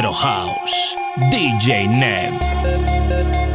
Electro House, DJ Neb.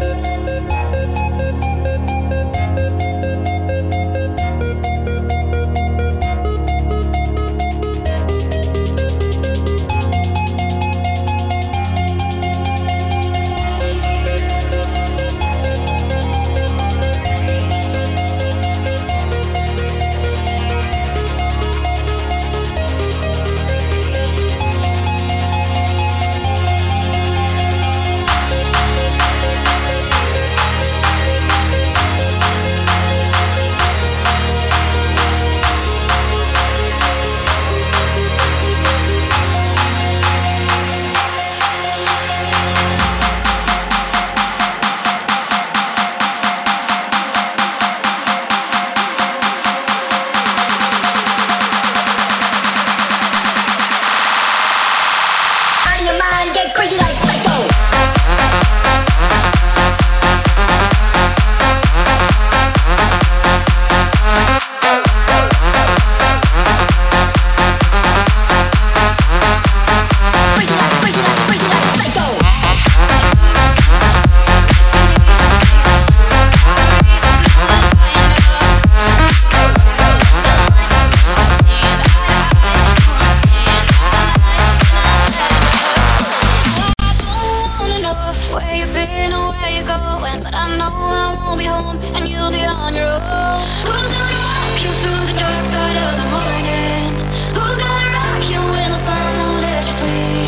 the dark side of the morning. Who's gonna rock you when the sun won't let you sleep?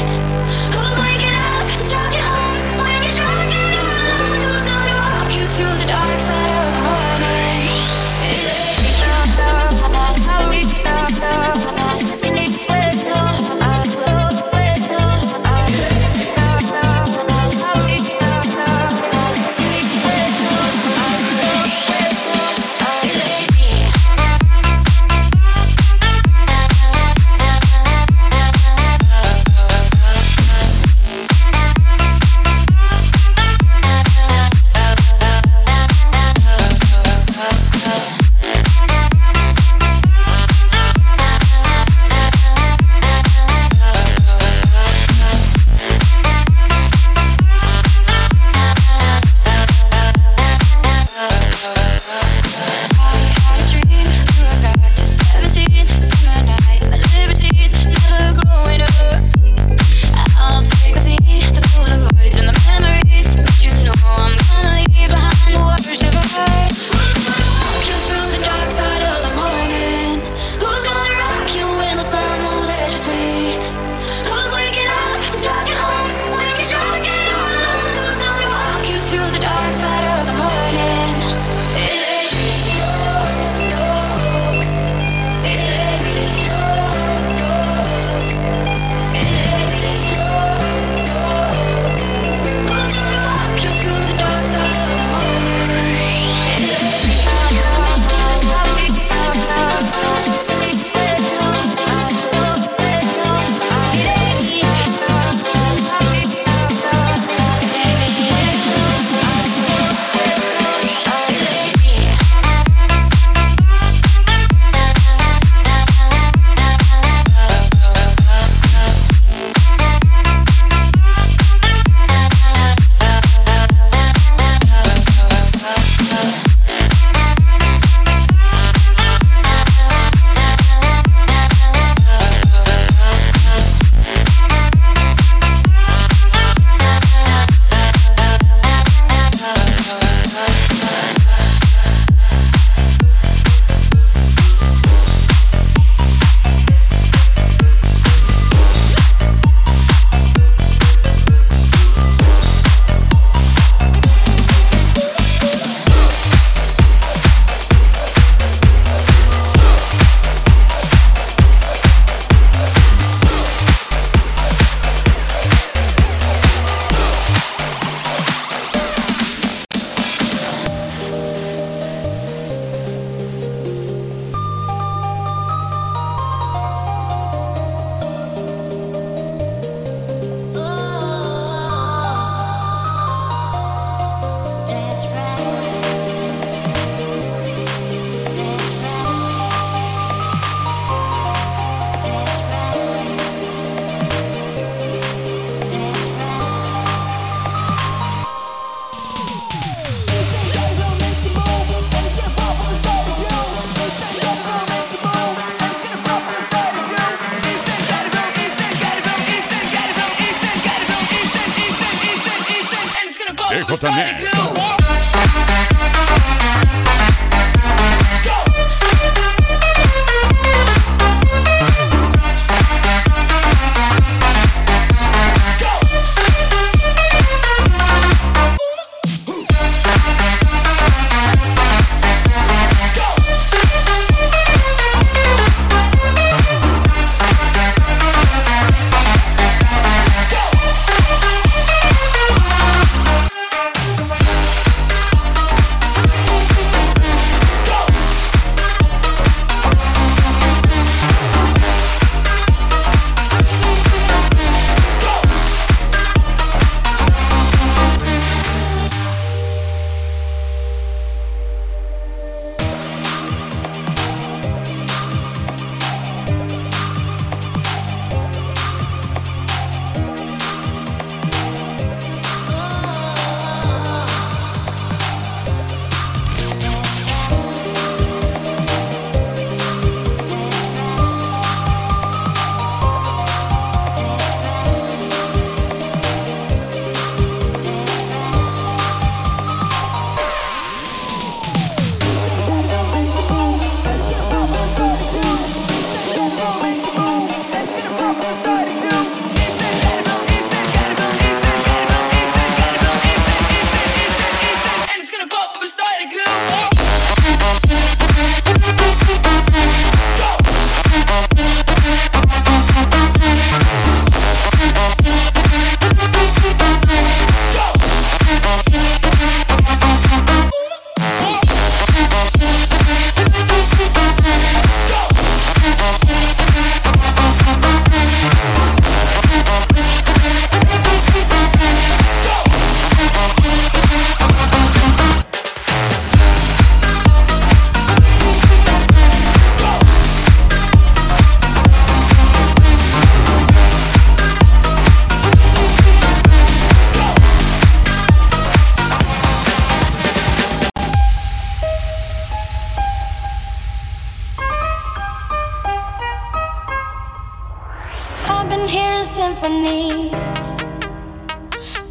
I've been hearing symphonies.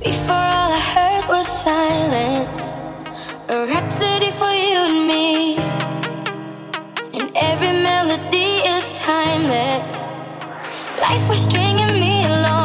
Before all I heard was silence. A rhapsody for you and me. And every melody is timeless. Life was stringing me along.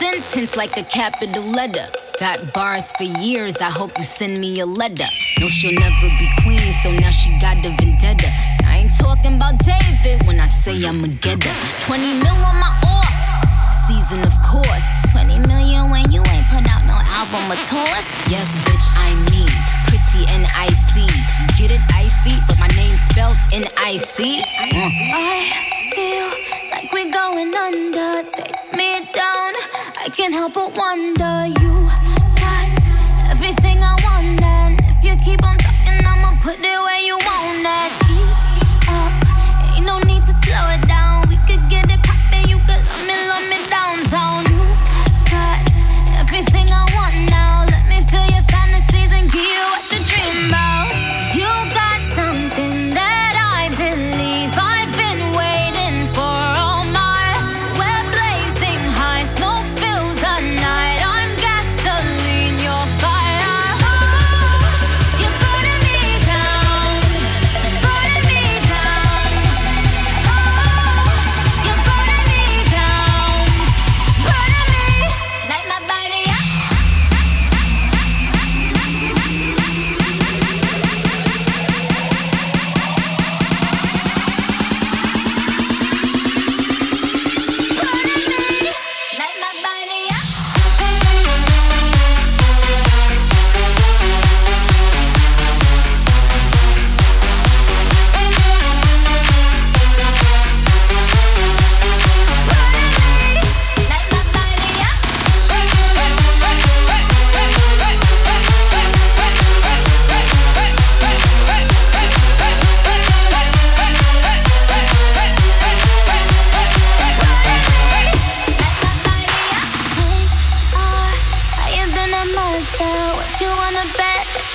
sentence like a capital letter. Got bars for years, I hope you send me a letter. No, she'll never be queen, so now she got a vendetta. I ain't talking about David when I say I'm a getter. 20 mil on my off season, of course. 20 million when you ain't put out no album or tours. Yes, bitch, I mean pretty and icy. Get it icy, but my name's spelled N I C. Mm. I feel like we're going under. Take me down. I can't help but wonder. You got everything I want, and if you keep on talking, I'ma put it. Away.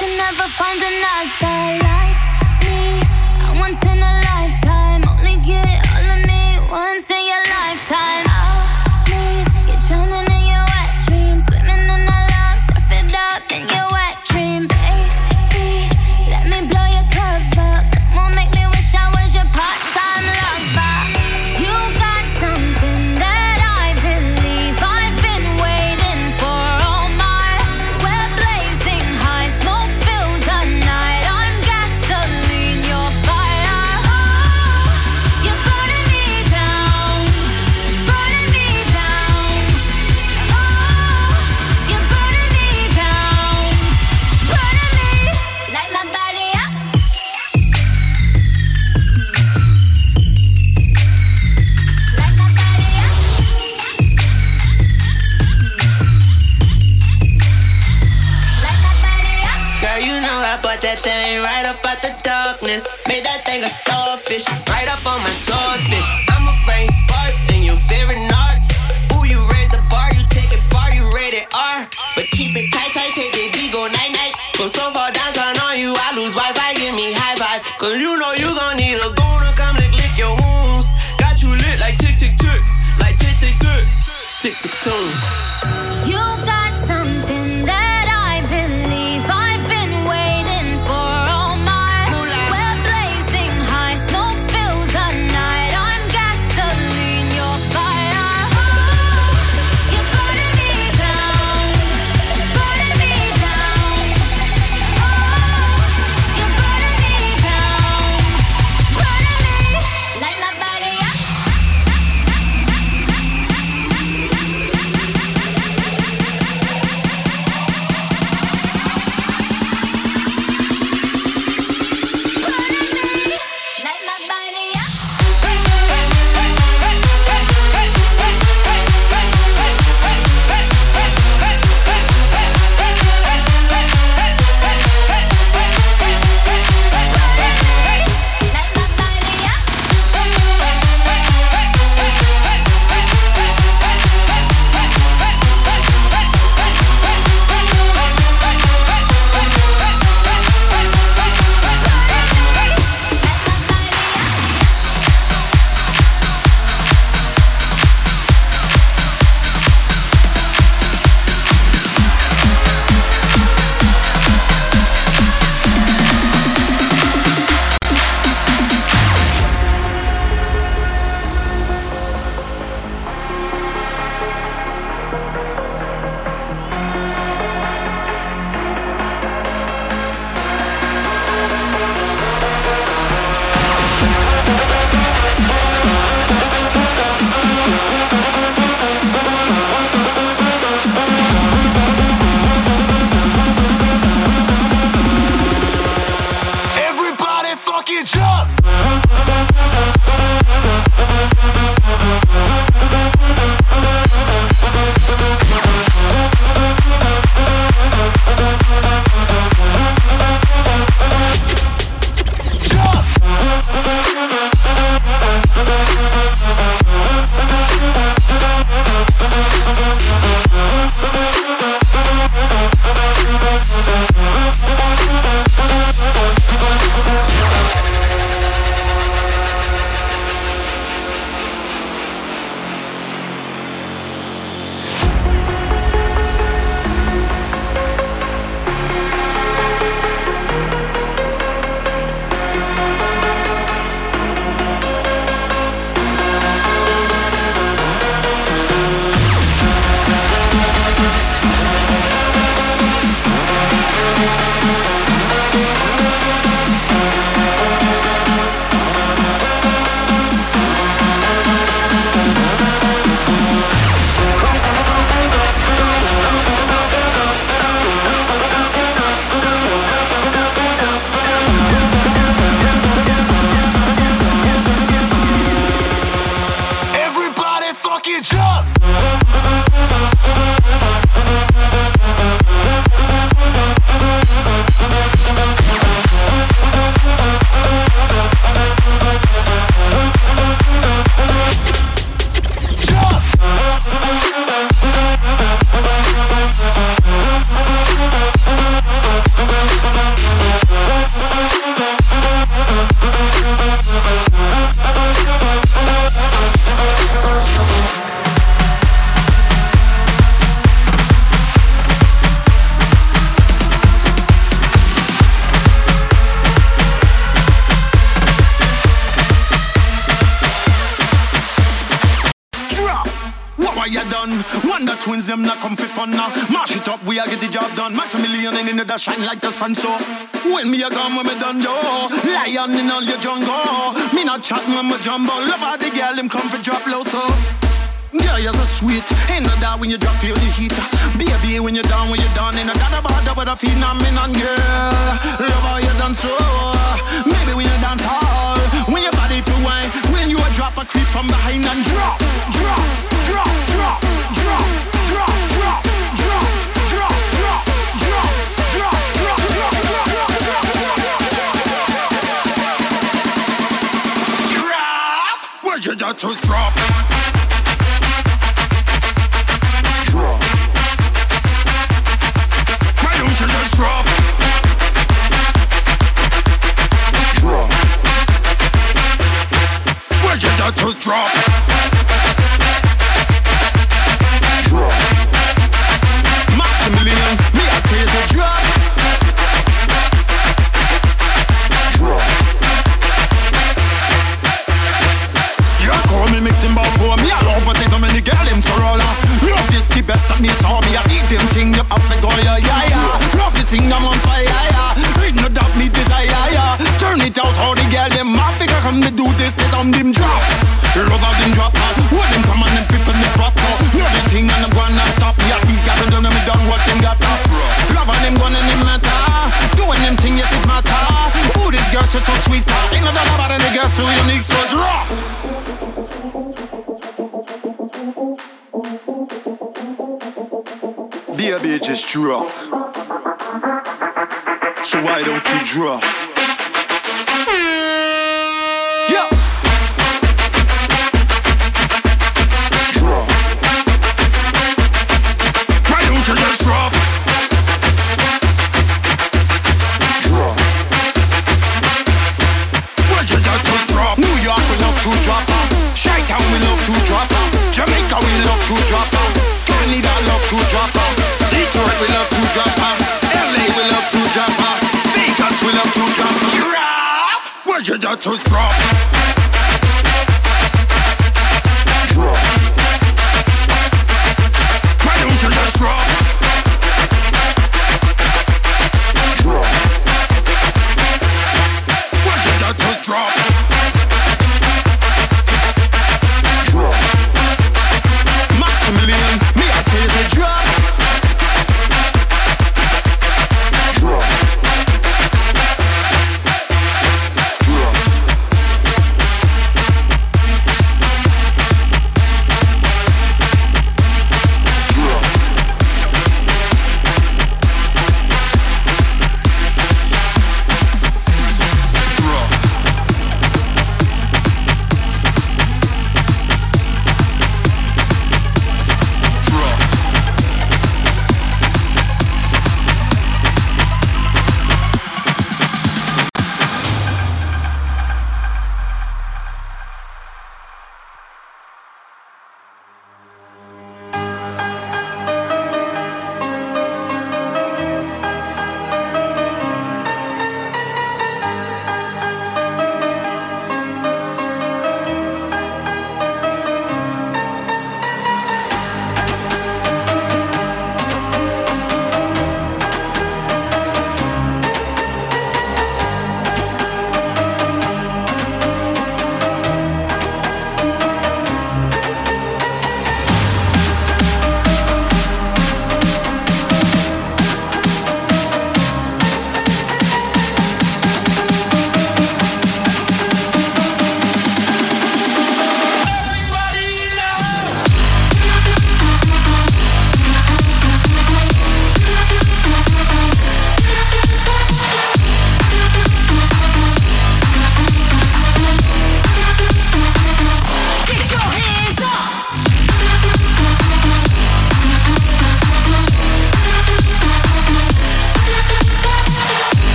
you never find another like me. I once in a lifetime. So. a shine like the sun. So when me a come when me done, yo, lion in all your jungle. Me not chat when me jumbo. Love how the girl him come for drop low. So. Toronto's dry. Hydra. I just drop.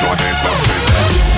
Achilles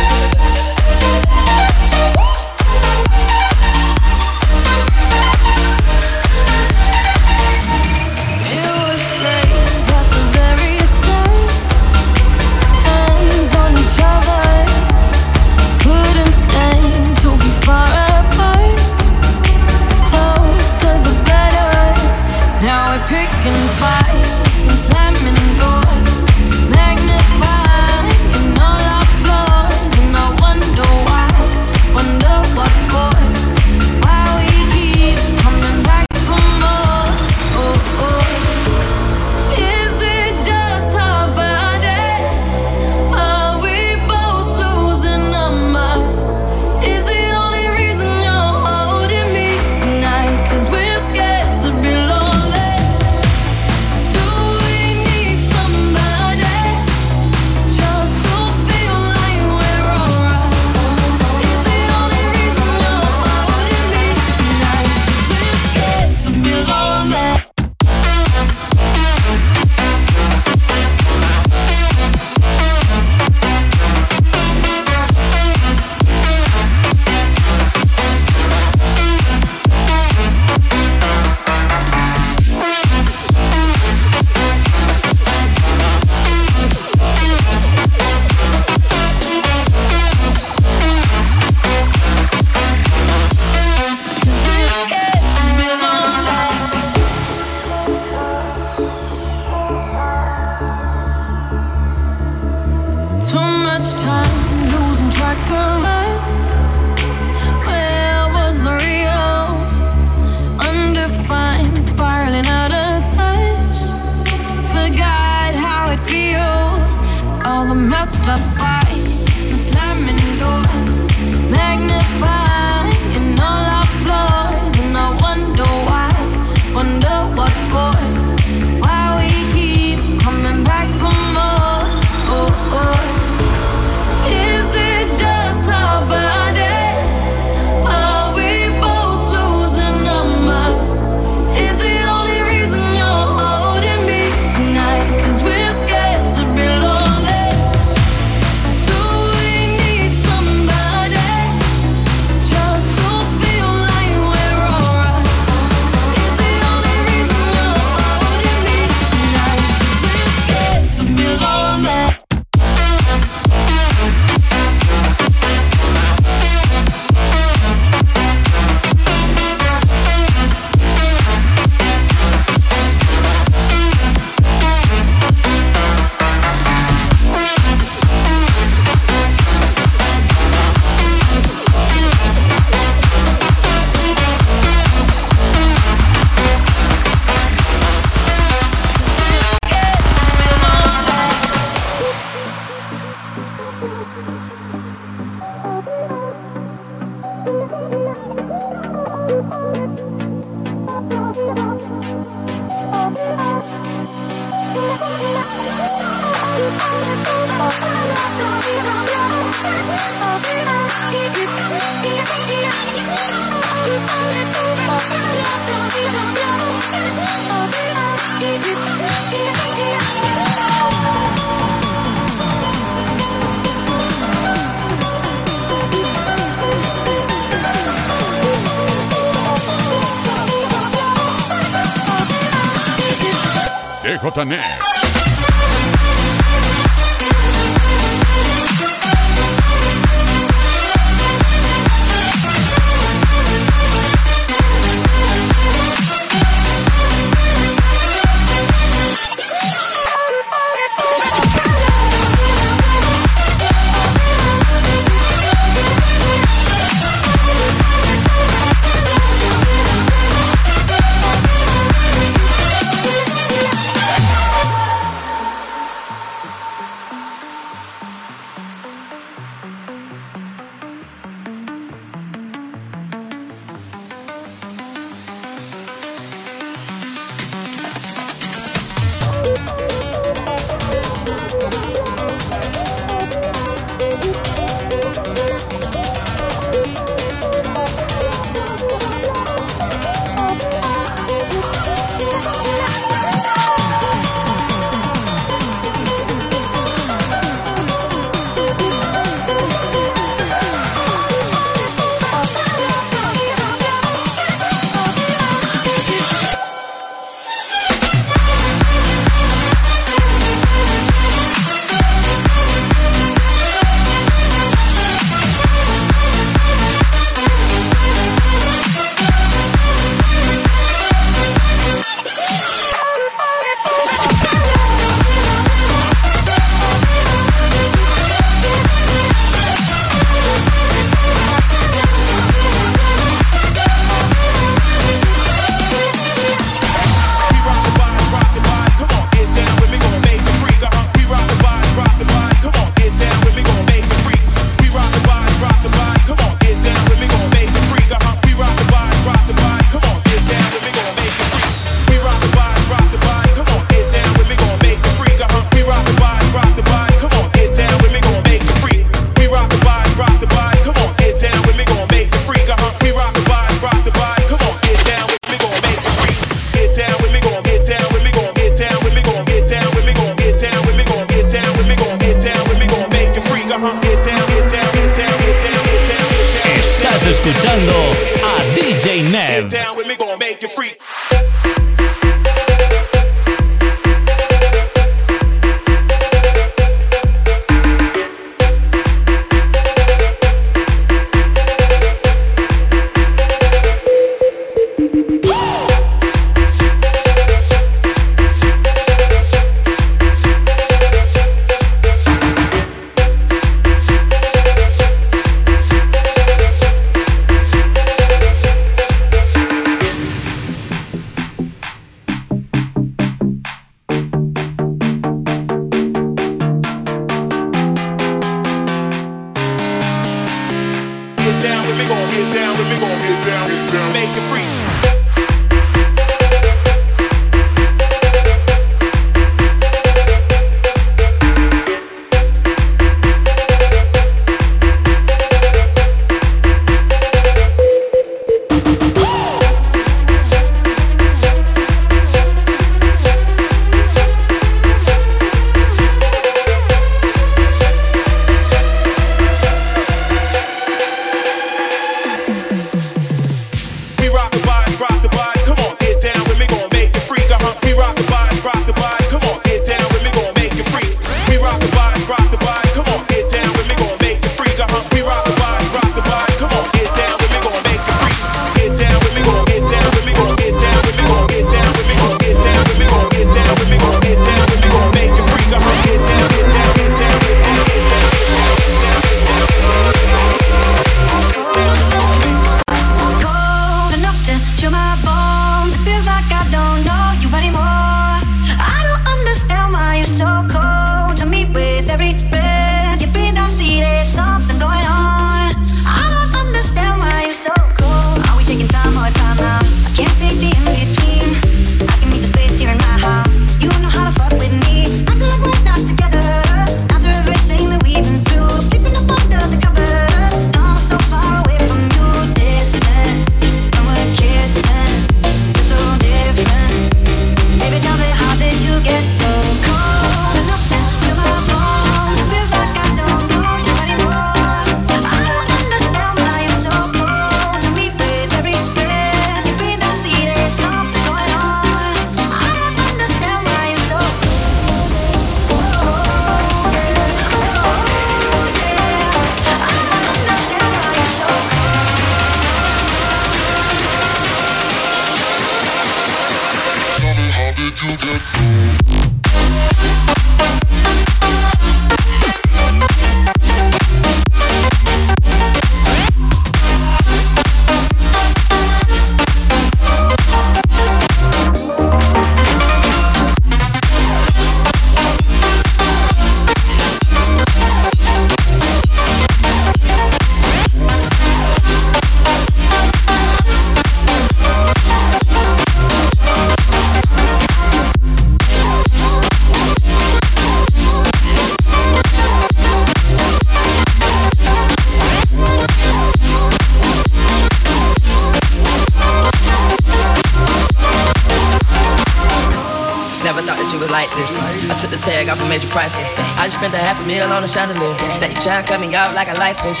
take off a major price. I just spent a half a mil on a chandelier. They try to cut me off like a light switch.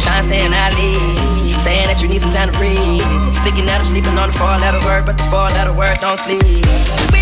Trying to stay in I leave. Saying that you need some time to breathe. Thinking that I'm sleeping on the four letter word, but the four letter word don't sleep.